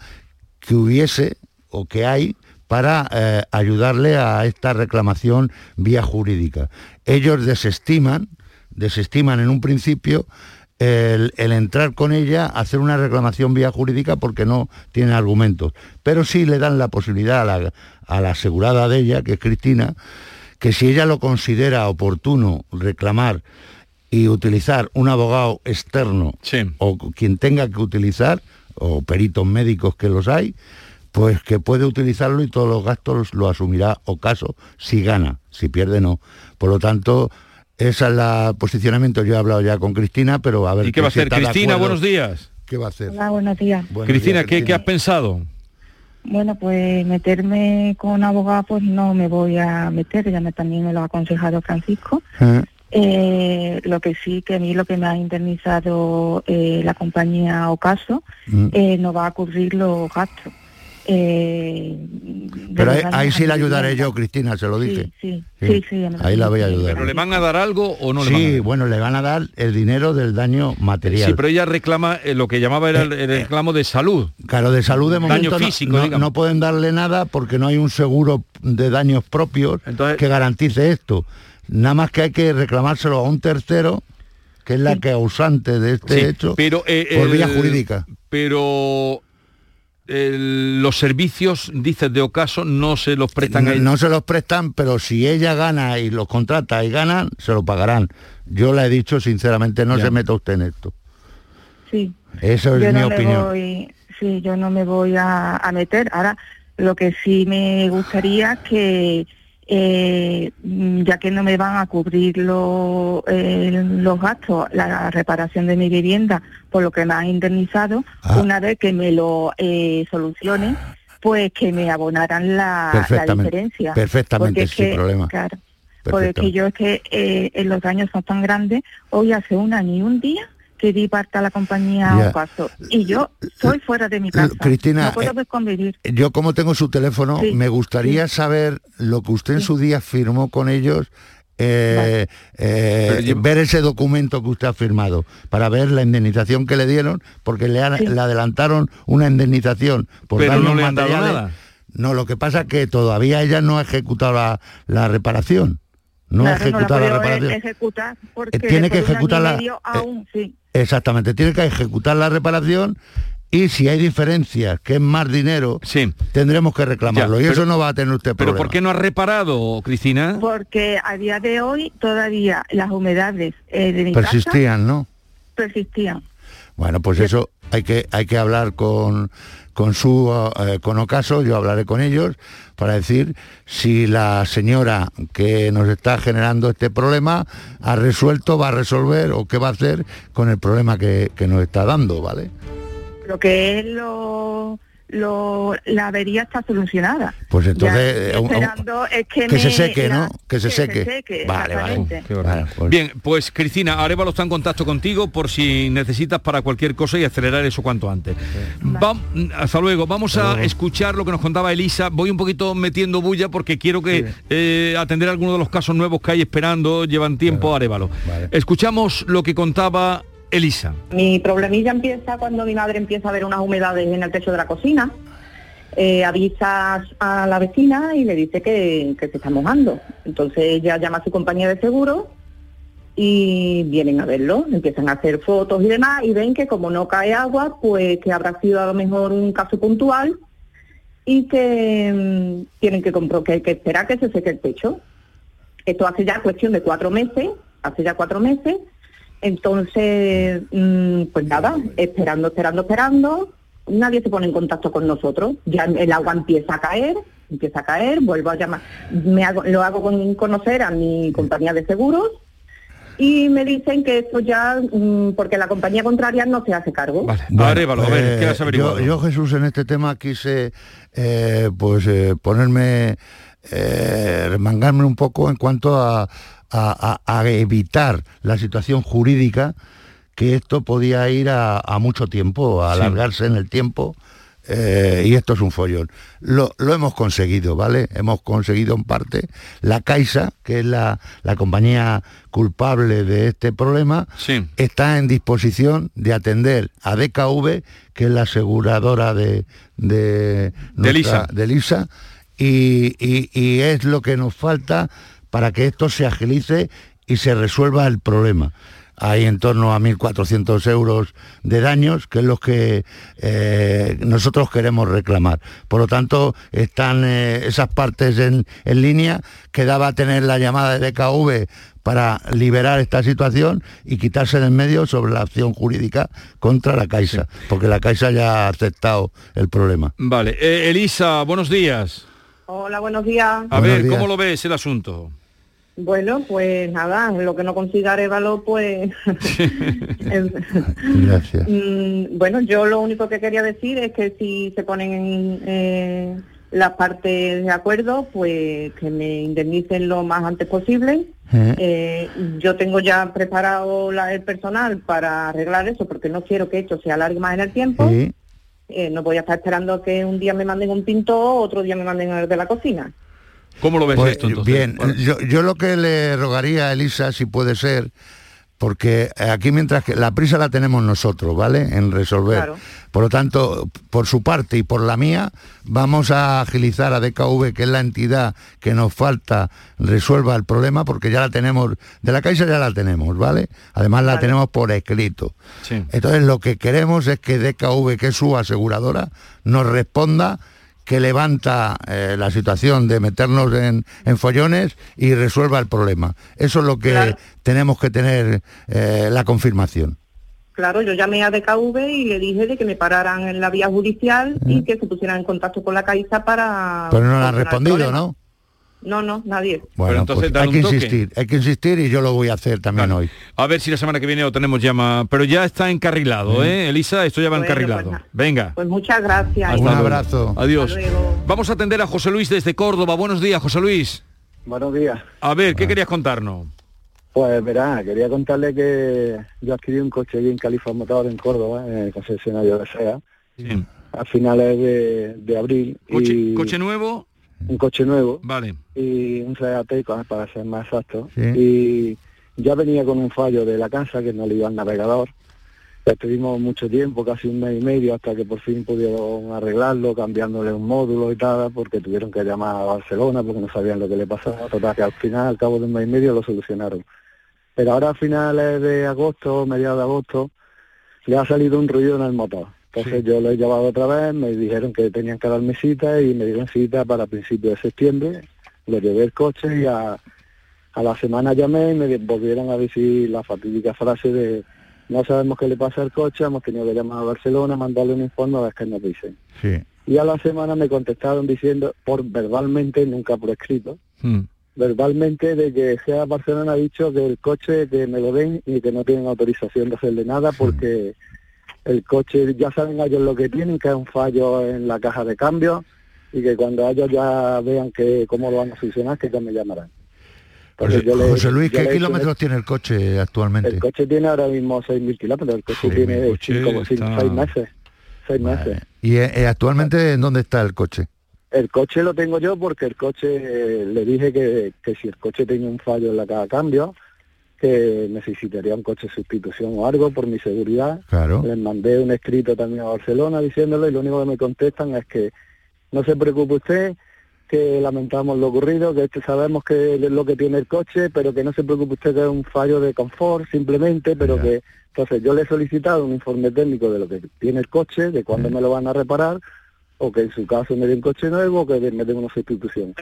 que hubiese o que hay para eh, ayudarle a esta reclamación vía jurídica. Ellos desestiman, desestiman en un principio el, entrar con ella, hacer una reclamación vía jurídica porque no tiene argumentos. Pero sí le dan la posibilidad a la, asegurada de ella, que es Cristina, que si ella lo considera oportuno reclamar y utilizar un abogado externo o quien tenga que utilizar, o peritos médicos que los hay, pues que puede utilizarlo y todos los gastos lo asumirá o caso si gana, si pierde no. Por lo tanto, ese es el posicionamiento. Yo he hablado ya con Cristina, pero a ver... ¿Y qué va a hacer? Cristina, buenos días. ¿Qué va a hacer? Hola, buenos días. Cristina, ¿qué, has pensado? Bueno, pues meterme con abogado, pues no me voy a meter, ya me, también me lo ha aconsejado Francisco. Eh, lo que sí que a mí lo que me ha indemnizado eh, la compañía Ocaso mm. eh, no va a cubrir los gastos. Eh, Pero ahí, sí le ayudaré yo, Cristina, se lo dije. Sí, sí, sí, ahí la voy a ayudar. ¿Pero le van a dar algo o no le van a dar? bueno, le van a dar el dinero del daño material. Sí, pero ella reclama eh, lo que llamaba era el, eh, reclamo de salud. Claro, de salud de momento daño físico, no, no, pueden darle nada porque no hay un seguro de daños propios que garantice esto. Nada más que hay que reclamárselo a un tercero que es la causante de este hecho pero, por vía jurídica. Pero los servicios, dices, de Ocaso, no se los prestan no, a No se los prestan, pero si ella gana y los contrata y ganan, se lo pagarán. Yo le he dicho sinceramente, no se meta usted en esto. Sí. Eso es mi opinión. sí, yo no me voy a, a meter. Ahora, lo que sí me gustaría que eh, ya que no me van a cubrir eh, los gastos, la reparación de mi vivienda, por lo que me han indemnizado, ah. una vez que me lo eh, pues que me abonaran la, diferencia. Perfectamente, sin problema. Porque yo es que eh, los daños son tan grandes, hoy hace un año y un día que di parte a la compañía un paso. Y yo soy fuera de mi casa. Cristina, no puedo convivir. Yo como tengo su teléfono, me gustaría saber lo que usted en su día firmó con ellos eh, eh, ver ese documento que usted ha firmado para ver la indemnización que le dieron porque le, adelantaron una indemnización por Pero no le han dado nada. No, lo que pasa es que todavía ella no ha ejecutado la, reparación. No ha ejecutado la, reparación. Eh, tiene que ejecutar la... Exactamente, tiene que ejecutar la reparación y si hay diferencias, que es más dinero, sí. tendremos que reclamarlo. y eso no va a tener usted problema. ¿Pero por qué no ha reparado, Cristina? Porque a día de hoy todavía las humedades eh, de mi Persistían, ¿no? Persistían. Bueno, pues eso hay que, hay que hablar con, con su eh, con Ocaso, yo hablaré con ellos para decir si la señora que nos está generando este problema ha resuelto, va a resolver o qué va a hacer con el problema que, que nos está dando, ¿vale? lo que es lo, la avería está solucionada. Pues entonces eh, esperando es que, se seque, ¿no? Que se seque. vale, vale. Pues. Bien, pues Cristina, Arevalo está en contacto contigo por si necesitas para cualquier cosa y acelerar eso cuanto antes. hasta luego. Vamos a escuchar lo que nos contaba Elisa. Voy un poquito metiendo bulla porque quiero que eh, atender algunos de los casos nuevos que hay esperando. Llevan tiempo, Arevalo. Escuchamos lo que contaba Elisa. Mi problemilla empieza cuando mi madre empieza a ver unas humedades en el techo de la cocina. Eh, avisa a la vecina y le dice que, se está mojando. Entonces ella llama a su compañía de seguro y vienen a verlo, empiezan a hacer fotos y demás y ven que como no cae agua, pues que habrá sido a lo mejor un caso puntual y que mm, tienen que, que, que esperar que se seque el techo. Esto hace ya cuestión de cuatro meses, hace ya cuatro meses, entonces, mm, pues nada, esperando, esperando, esperando, nadie se pone en contacto con nosotros. Ya el agua empieza a caer, empieza a caer, vuelvo a llamar, me hago, lo hago con conocer a mi compañía de seguros y me dicen que esto ya, mm, porque la compañía contraria no se hace cargo. Vale, a ver, ¿qué has eh, yo, yo, Jesús, en este tema quise eh, pues eh, ponerme, remangarme un poco en cuanto a, a, evitar la situación jurídica que esto podía ir a, mucho tiempo, a alargarse en el tiempo. Eh, y esto es un follón. Lo, hemos conseguido, ¿vale? Hemos conseguido en parte. La Caixa, que es la, compañía culpable de este problema, está en disposición de atender a DKV, que es la aseguradora de, de, Lisa. y, y es lo que nos falta para que esto se agilice y se resuelva el problema. Hay en torno a 1.400 euros de daños, que es lo que eh, nosotros queremos reclamar. Por lo tanto, están eh, esas partes en, línea. Quedaba tener la llamada de DKV para liberar esta situación y quitarse del medio sobre la acción jurídica contra la Caixa, porque la Caixa ya ha aceptado el problema. Vale. Eh, Elisa, buenos días. Hola, buenos días. A ver, ¿cómo lo ves el asunto? Bueno, pues nada, lo que no consiga Arevalo, pues... Gracias. Mm, bueno, yo lo único que quería decir es que si se ponen en eh, las partes de acuerdo, pues que me indemnicen lo más antes posible. Eh. Eh, yo tengo ya preparado la, el personal para arreglar eso, porque no quiero que esto se alargue más en el tiempo. No voy a estar esperando que un día me manden un pintor, otro día me manden el de la cocina. ¿Cómo lo ves pues, esto Bien, yo, lo que le rogaría a Elisa, si puede ser, porque aquí mientras que la prisa la tenemos nosotros, ¿vale? En resolver. Por lo tanto, por su parte y por la mía, vamos a agilizar a DKV, que es la entidad que nos falta, resuelva el problema, porque ya la tenemos, de la Caixa ya la tenemos, ¿vale? Además la tenemos por escrito. Entonces lo que queremos es que DKV, que es su aseguradora, nos responda que levanta eh, la situación de meternos en, follones y resuelva el problema. Eso es lo que tenemos que tener eh, la confirmación. Claro, yo llamé a DKV y le dije de que me pararan en la vía judicial y que se pusieran en contacto con la Caixa para... Pero no le han respondido, ¿no? No, no, nadie. Bueno, entonces pues hay que insistir, hay que insistir y yo lo voy a hacer también hoy. A ver si la semana que viene lo tenemos llama, pero ya está encarrilado, ¿eh? Elisa, esto ya va encarrilado. Pues Venga. Pues muchas gracias. Un abrazo. Adiós. Vamos a atender a José Luis desde Córdoba. Buenos días, José Luis. Buenos días. A ver, ¿qué querías contarnos? Pues verá, quería contarle que yo adquirí un coche aquí en Califa Motor en Córdoba, en el concesionario de SEA, a finales de, abril. ¿Coche, y ¿Coche nuevo? Un coche nuevo. Vale. Y un Seat para ser más exacto. Y ya venía con un fallo de la casa que no le iba al navegador Estuvimos mucho tiempo, casi un mes y medio, hasta que por fin pudieron arreglarlo, cambiándole un módulo y tal, porque tuvieron que llamar a Barcelona porque no sabían lo que le pasaba. Total, que al final, al cabo de un mes y medio, lo solucionaron. Pero ahora a finales de agosto, mediados de agosto, le ha salido un ruido en el motor. Entonces yo lo he llevado otra vez, me dijeron que tenían que darme cita y me dieron cita para principios de septiembre. Le llevé el coche y a, a la semana llamé y me volvieron a decir la fatídica frase de no sabemos qué le pasa al coche, hemos tenido que llamar a Barcelona, mandarle un informe a ver qué nos dicen. Y a la semana me contestaron diciendo, por verbalmente, nunca por escrito, hmm. verbalmente de que sea Barcelona ha dicho que el coche que me lo den y que no tienen autorización de hacerle nada porque el coche ya saben ellos lo que tienen, que es un fallo en la caja de cambio y que cuando ellos ya vean que cómo lo van a solucionar, que ya me llamarán. José, Luis, ¿qué kilómetros tiene el coche actualmente? El coche tiene ahora mismo 6.000 kilómetros, el coche tiene 6 meses. Seis meses. ¿Y eh, eh, actualmente en dónde está el coche? El coche lo tengo yo porque el coche, eh, le dije que, que, si el coche tenía un fallo en la caja cambio, que necesitaría un coche de sustitución o algo por mi seguridad. Claro. Les mandé un escrito también a Barcelona diciéndolo y lo único que me contestan es que no se preocupe usted, que lamentamos lo ocurrido, que este sabemos que es lo que tiene el coche, pero que no se preocupe usted que es un fallo de confort simplemente, pero que entonces yo le he solicitado un informe técnico de lo que tiene el coche, de cuándo me lo van a reparar, o que en su caso me den coche nuevo, o que me den una sustitución.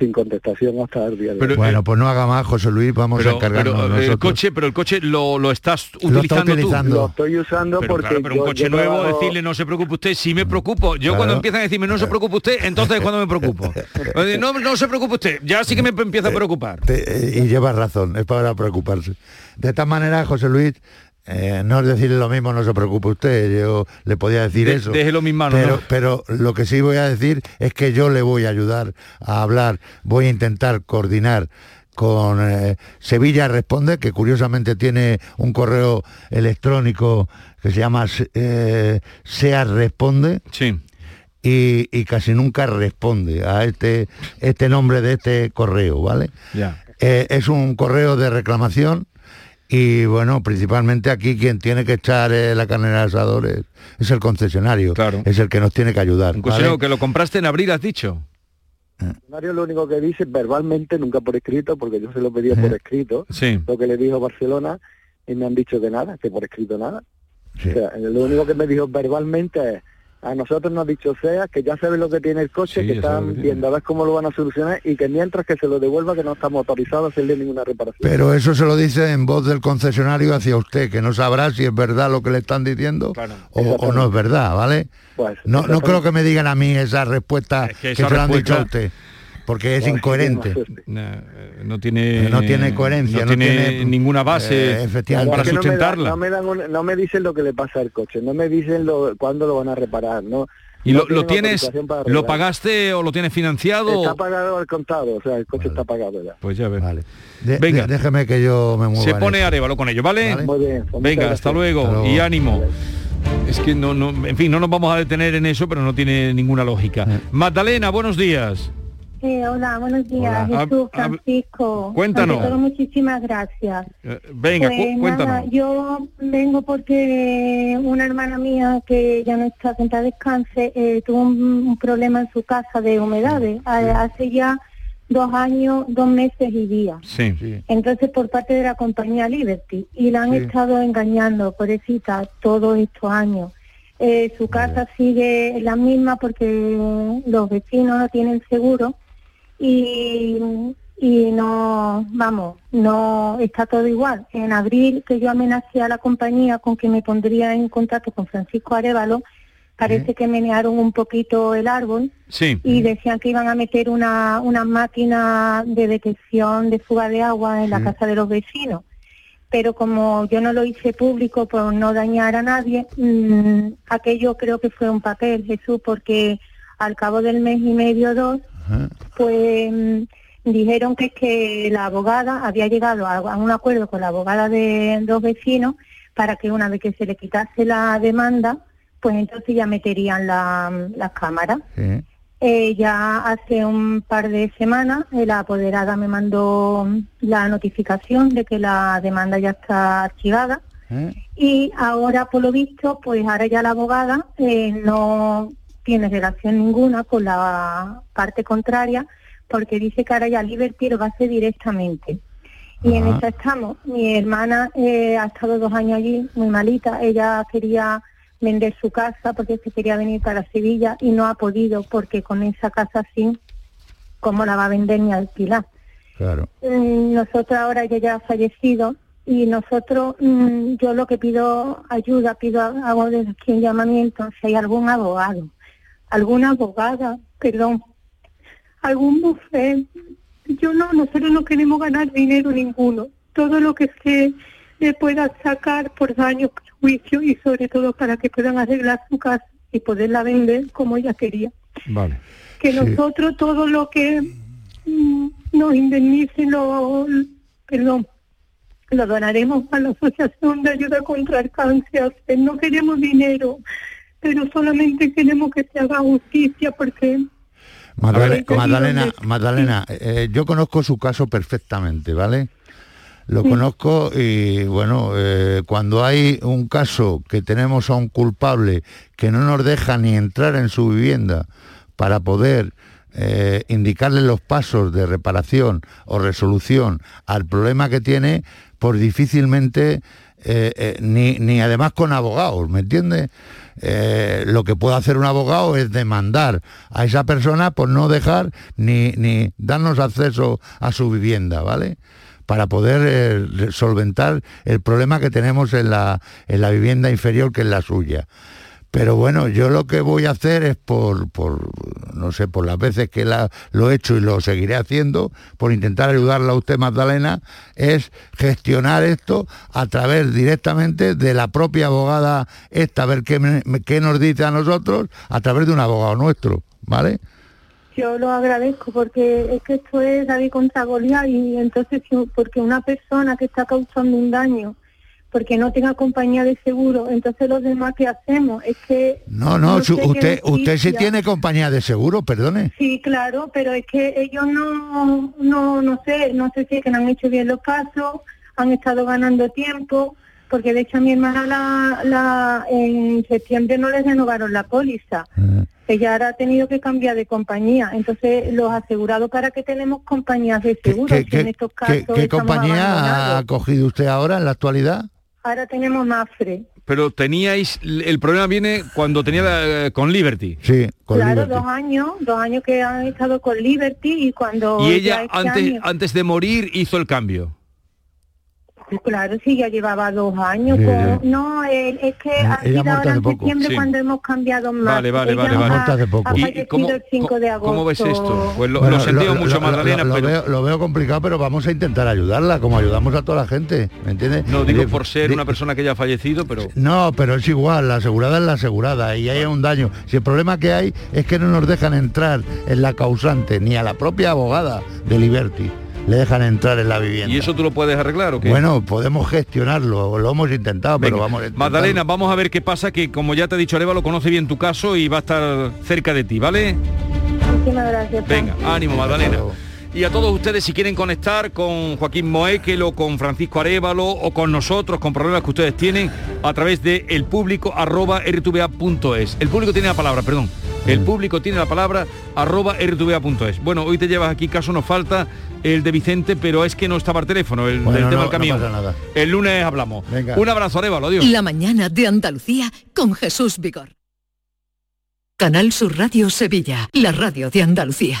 Sin contestación hasta el día de hoy. Bueno, pues no haga más, José Luis, vamos a encargarnos pero, El coche, pero el coche lo, lo estás utilizando, tú. Lo estoy usando pero, porque pero un coche nuevo, decirle no se preocupe usted, sí me preocupo. Yo cuando empiezan a decirme no se preocupe usted, entonces es cuando me preocupo. no, no se preocupe usted, ya sí que me empieza a preocupar. y lleva razón, es para preocuparse. De esta manera, José Luis, eh, no es decirle lo mismo, no se preocupe usted, yo le podía decir eso. Déjelo mis manos. Pero, pero lo que sí voy a decir es que yo le voy a ayudar a hablar, voy a intentar coordinar con eh, Sevilla Responde, que curiosamente tiene un correo electrónico que se llama eh, Sea Responde. Sí. Y, casi nunca responde a este, este nombre de este correo, ¿vale? Ya. es un correo de reclamación y bueno, principalmente aquí quien tiene que echar eh, la carne al asador es, el concesionario, claro. es el que nos tiene que ayudar. Un concesionario que lo compraste en abril, has dicho. El concesionario lo único que dice verbalmente, nunca por escrito, porque yo se lo pedía por escrito, sí. lo que le dijo Barcelona, y me han dicho que nada, que por escrito nada. O sea, lo único que me dijo verbalmente es a nosotros nos ha dicho SEA que ya sabe lo que tiene el coche, que están viendo a ver cómo lo van a solucionar y que mientras que se lo devuelva que no estamos autorizados a hacerle ninguna reparación. Pero eso se lo dice en voz del concesionario hacia usted, que no sabrá si es verdad lo que le están diciendo o, no es verdad, ¿vale? Pues, no, no creo que me digan a mí esa respuesta que, se lo han dicho a usted porque es incoherente. No, tiene no tiene coherencia, no, tiene, ninguna base eh, para sustentarla. No me, no me, dicen lo que le pasa al coche, no me dicen lo, cuándo lo van a reparar, no. ¿Y lo, tienes, lo pagaste o lo tienes financiado? Está pagado al contado, o sea, el coche está pagado ya. Pues ya ves. Vale. Venga. déjeme que yo me mueva. Se pone Arevalo con ello, ¿vale? Muy bien. Pues Venga, hasta luego, y ánimo. Es que no, no, en fin, no nos vamos a detener en eso, pero no tiene ninguna lógica. Eh. Magdalena, buenos días. Eh, hola, buenos días, Jesús, Francisco. cuéntanos. muchísimas gracias. Eh, venga, pues, cuéntanos. yo vengo porque una hermana mía que ya no está sentada descanse eh, tuvo un, problema en su casa de humedades hace ya dos años, dos meses y días. Sí, Entonces por parte de la compañía Liberty y la han estado engañando, pobrecita, todos estos años. Eh, su casa sigue la misma porque los vecinos no tienen seguro y, y no, vamos, no está todo igual. En abril que yo amenacé a la compañía con que me pondría en contacto con Francisco Arevalo, parece que menearon un poquito el árbol y decían que iban a meter una, una máquina de detección de fuga de agua en la casa de los vecinos. Pero como yo no lo hice público por no dañar a nadie, mm, aquello creo que fue un papel, Jesús, porque al cabo del mes y medio dos, pues dijeron que, que la abogada había llegado a, un acuerdo con la abogada de dos vecinos para que una vez que se le quitase la demanda, pues entonces ya meterían las cámaras. Eh, ya hace un par de semanas eh, la apoderada me mandó la notificación de que la demanda ya está archivada ¿Eh? y ahora por lo visto pues ahora ya la abogada no tiene relación ninguna con la parte contraria porque dice que ahora ya Liberty lo va a hacer directamente. Y en esta estamos. Mi hermana ha estado dos años allí, muy malita. Ella quería vender su casa porque se quería venir para Sevilla y no ha podido porque con esa casa así, ¿cómo la va a vender ni alquilar? Claro. Mm, nosotros ahora ella ya ha fallecido y nosotros, mm, yo lo que pido ayuda, pido, hago desde aquí un llamamiento, si hay algún abogado, alguna abogada, perdón, algún bufé. Yo no, nosotros no queremos ganar dinero ninguno. Todo lo que se le pueda sacar por daños, juicio y sobre todo para que puedan arreglar su casa y poderla vender como ella quería. Vale. Que nosotros todo lo que mm, nos indemnicen, lo, perdón, lo donaremos a la Asociación de Ayuda contra el Cáncer. No queremos dinero, pero solamente queremos que se haga justicia porque... Magdalena, Magdalena, eh, yo conozco su caso perfectamente, ¿vale? Lo conozco y bueno, eh, cuando hay un caso que tenemos a un culpable que no nos deja ni entrar en su vivienda para poder eh, indicarle los pasos de reparación o resolución al problema que tiene, pues difícilmente, eh, ni, ni, además con abogados, ¿me entiendes? lo que puede hacer un abogado es demandar a esa persona por no dejar ni, ni darnos acceso a su vivienda, ¿vale? para poder eh, solventar el problema que tenemos en la, en la vivienda inferior que es la suya. Pero bueno, yo lo que voy a hacer es por, por no sé, por las veces que lo he hecho y lo seguiré haciendo, por intentar ayudarla a usted, Magdalena, es gestionar esto a través directamente de la propia abogada esta, a ver qué, qué nos dice a nosotros, a través de un abogado nuestro, ¿vale? yo lo agradezco porque es que esto es David contra Goliat y entonces porque una persona que está causando un daño porque no tenga compañía de seguro, entonces los demás que hacemos es que no, no, usted usted sí tiene compañía de seguro, perdone. Sí, claro, pero es que ellos no no no sé, no sé si es que no han hecho bien los pasos, han estado ganando tiempo, porque de hecho a mi hermana la, la en septiembre no les renovaron la póliza. Ah ella ahora ha tenido que cambiar de compañía. Entonces, los asegurados para que tenemos compañías de seguros, ¿Qué, en estos casos ¿qué, compañía ha cogido usted ahora en la actualidad? Ahora tenemos Mafre. Pero teníais, el problema viene cuando tenía eh, con Liberty. Sí, con claro, dos años, dos años que han estado con Liberty y cuando... Y ella este antes, antes de morir hizo el cambio. Claro, sí, ya llevaba dos años. no, es que ha sido ahora en septiembre cuando hemos cambiado más. Vale, vale, vale. vale. poco. ¿Y cómo, el 5 de agosto. ¿Cómo ves esto? Pues lo, he sentido mucho, más Magdalena, lo, pero... Veo, lo veo complicado, pero vamos a intentar ayudarla, como ayudamos a toda la gente, ¿me entiendes? No, digo por ser una persona que ya ha fallecido, pero... No, pero es igual, la asegurada es la asegurada y hay un daño. Si el problema que hay es que no nos dejan entrar en la causante, ni a la propia abogada de Liberty le dejan entrar en la vivienda. ¿Y eso tú lo puedes arreglar o qué? Bueno, podemos gestionarlo, lo hemos intentado, pero vamos a Magdalena, vamos a ver qué pasa, que como ya te he dicho, Areva lo conoce bien tu caso y va a estar cerca de ti, ¿vale? Muchísimas gracias. Venga, ánimo, Magdalena. Y a todos ustedes, si quieren conectar con Joaquín Moéquelo, con Francisco Arevalo o con nosotros, con problemas que ustedes tienen, a través de el público arroba rtva.es. El público tiene la palabra, perdón. El público tiene la palabra arroba rtva.es. Bueno, hoy te llevas aquí, caso nos falta el de Vicente, pero es que no estaba el teléfono, el, tema del camión. el lunes hablamos. Un abrazo, Arevalo, adiós. La mañana de Andalucía con Jesús Vigor. Canal Sur Radio Sevilla, la radio de Andalucía.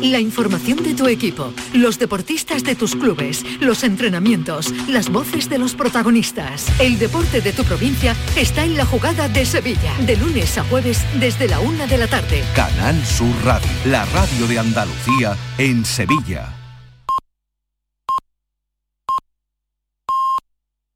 La información de tu equipo, los deportistas de tus clubes, los entrenamientos, las voces de los protagonistas. El deporte de tu provincia está en la jugada de Sevilla, de lunes a jueves desde la una de la tarde. Canal Sur Radio, la radio de Andalucía en Sevilla.